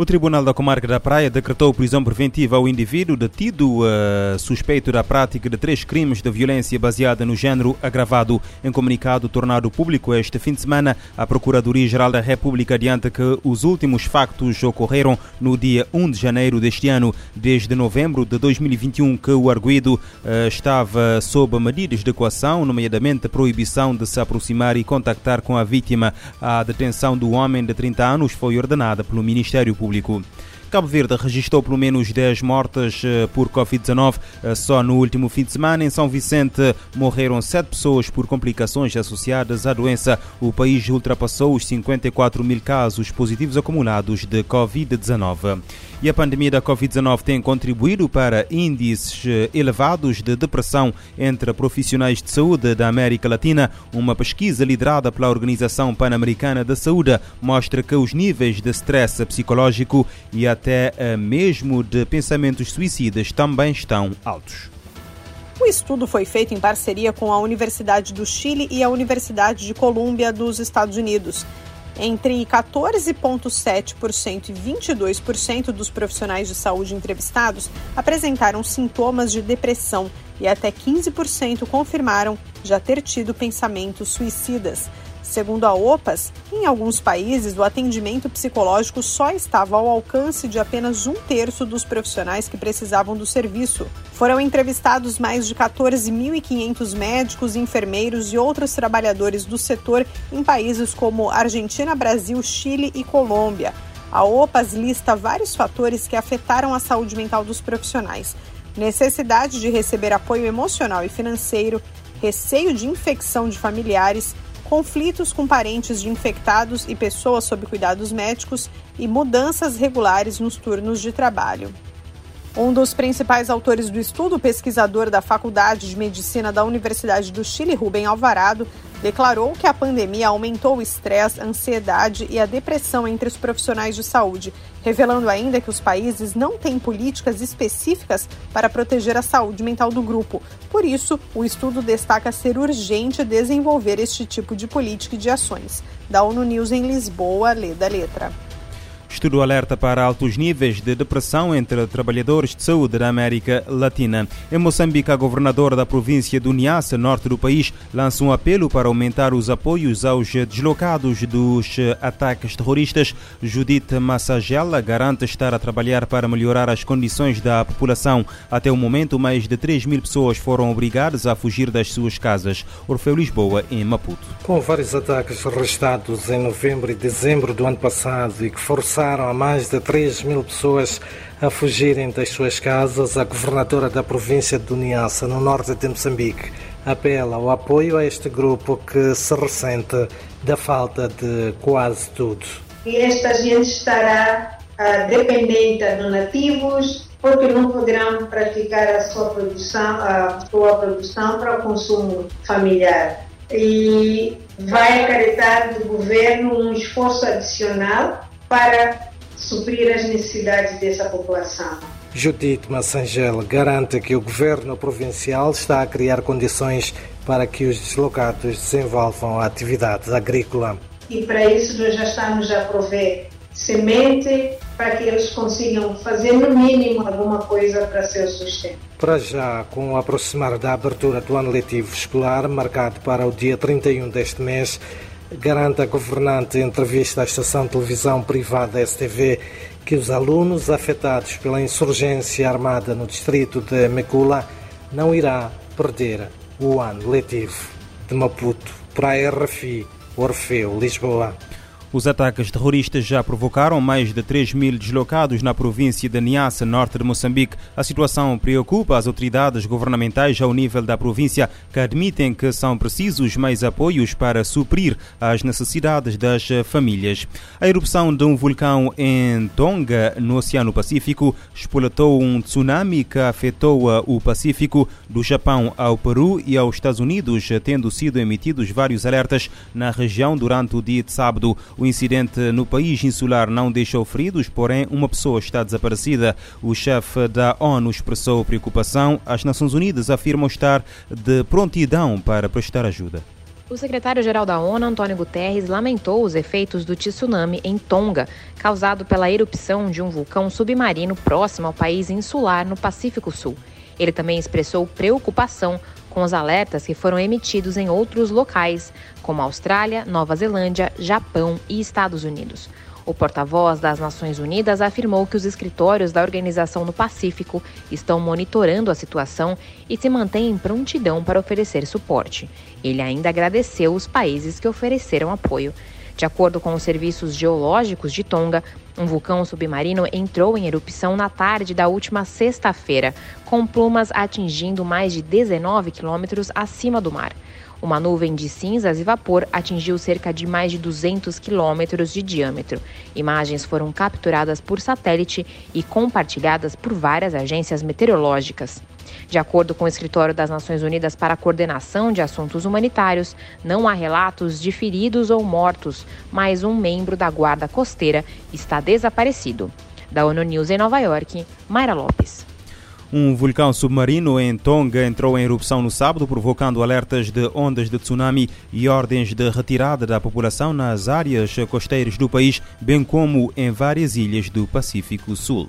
O Tribunal da Comarca da Praia decretou prisão preventiva ao indivíduo detido uh, suspeito da prática de três crimes de violência baseada no género agravado. Em comunicado tornado público este fim de semana, a Procuradoria-Geral da República adianta que os últimos factos ocorreram no dia 1 de janeiro deste ano. Desde novembro de 2021 que o arguído uh, estava sob medidas de coação, nomeadamente a proibição de se aproximar e contactar com a vítima. A detenção do homem de 30 anos foi ordenada pelo Ministério Público público. Cabo Verde registrou pelo menos 10 mortes eh, por Covid-19 eh, só no último fim de semana. Em São Vicente morreram 7 pessoas por complicações associadas à doença. O país ultrapassou os 54 mil casos positivos acumulados de Covid-19 e a pandemia da Covid-19 tem contribuído para índices eh, elevados de depressão entre profissionais de saúde da América Latina. Uma pesquisa liderada pela Organização Pan-Americana da Saúde mostra que os níveis de stress psicológico e até mesmo de pensamentos suicidas também estão altos. O estudo foi feito em parceria com a Universidade do Chile e a Universidade de Colômbia dos Estados Unidos. Entre 14,7% e 22% dos profissionais de saúde entrevistados apresentaram sintomas de depressão e até 15% confirmaram já ter tido pensamentos suicidas. Segundo a OPAS, em alguns países o atendimento psicológico só estava ao alcance de apenas um terço dos profissionais que precisavam do serviço. Foram entrevistados mais de 14.500 médicos, enfermeiros e outros trabalhadores do setor em países como Argentina, Brasil, Chile e Colômbia. A OPAS lista vários fatores que afetaram a saúde mental dos profissionais. Necessidade de receber apoio emocional e financeiro, receio de infecção de familiares, conflitos com parentes de infectados e pessoas sob cuidados médicos e mudanças regulares nos turnos de trabalho. Um dos principais autores do estudo, pesquisador da Faculdade de Medicina da Universidade do Chile, Rubem Alvarado, declarou que a pandemia aumentou o estresse, a ansiedade e a depressão entre os profissionais de saúde, revelando ainda que os países não têm políticas específicas para proteger a saúde mental do grupo. Por isso, o estudo destaca ser urgente desenvolver este tipo de política e de ações. Da ONU News em Lisboa, lê da letra. Estudo alerta para altos níveis de depressão entre trabalhadores de saúde da América Latina. Em Moçambique, a governadora da província do Niassa, norte do país, lança um apelo para aumentar os apoios aos deslocados dos ataques terroristas. Judith Massagela garante estar a trabalhar para melhorar as condições da população. Até o momento, mais de 3 mil pessoas foram obrigadas a fugir das suas casas. Orfeu Lisboa, em Maputo. Com vários ataques registrados em novembro e dezembro do ano passado e que forçaram a mais de 3 mil pessoas a fugirem das suas casas, a governadora da província de Niassa, no norte de Moçambique, apela ao apoio a este grupo que se ressente da falta de quase tudo. E esta gente estará uh, dependente de nativos, porque não poderão praticar a sua produção, a sua produção para o consumo familiar. E vai acarretar do governo um esforço adicional para suprir as necessidades dessa população. Judite Massangel garante que o governo provincial está a criar condições para que os deslocados desenvolvam a atividade agrícola. E para isso nós já estamos a prover semente para que eles consigam fazer no mínimo alguma coisa para seu sustento. Para já, com o aproximar da abertura do ano letivo escolar, marcado para o dia 31 deste mês, garante a governante em entrevista à estação de televisão privada STV que os alunos afetados pela insurgência armada no distrito de Mecula não irá perder o ano letivo de Maputo para a RFI Orfeu Lisboa. Os ataques terroristas já provocaram mais de 3 mil deslocados na província de Niassa, norte de Moçambique. A situação preocupa as autoridades governamentais ao nível da província, que admitem que são precisos mais apoios para suprir as necessidades das famílias. A erupção de um vulcão em Tonga, no Oceano Pacífico, espoletou um tsunami que afetou o Pacífico, do Japão ao Peru e aos Estados Unidos, tendo sido emitidos vários alertas na região durante o dia de sábado. O incidente no país insular não deixou feridos, porém uma pessoa está desaparecida. O chefe da ONU expressou preocupação. As Nações Unidas afirmam estar de prontidão para prestar ajuda. O secretário-geral da ONU, Antônio Guterres, lamentou os efeitos do tsunami em Tonga, causado pela erupção de um vulcão submarino próximo ao país insular no Pacífico Sul. Ele também expressou preocupação com os alertas que foram emitidos em outros locais, como Austrália, Nova Zelândia, Japão e Estados Unidos. O porta-voz das Nações Unidas afirmou que os escritórios da organização no Pacífico estão monitorando a situação e se mantêm em prontidão para oferecer suporte. Ele ainda agradeceu os países que ofereceram apoio. De acordo com os serviços geológicos de Tonga, um vulcão submarino entrou em erupção na tarde da última sexta-feira, com plumas atingindo mais de 19 quilômetros acima do mar. Uma nuvem de cinzas e vapor atingiu cerca de mais de 200 quilômetros de diâmetro. Imagens foram capturadas por satélite e compartilhadas por várias agências meteorológicas. De acordo com o Escritório das Nações Unidas para a Coordenação de Assuntos Humanitários, não há relatos de feridos ou mortos, mas um membro da Guarda Costeira está desaparecido. Da ONU News em Nova York, Mayra Lopes. Um vulcão submarino em Tonga entrou em erupção no sábado, provocando alertas de ondas de tsunami e ordens de retirada da população nas áreas costeiras do país, bem como em várias ilhas do Pacífico Sul.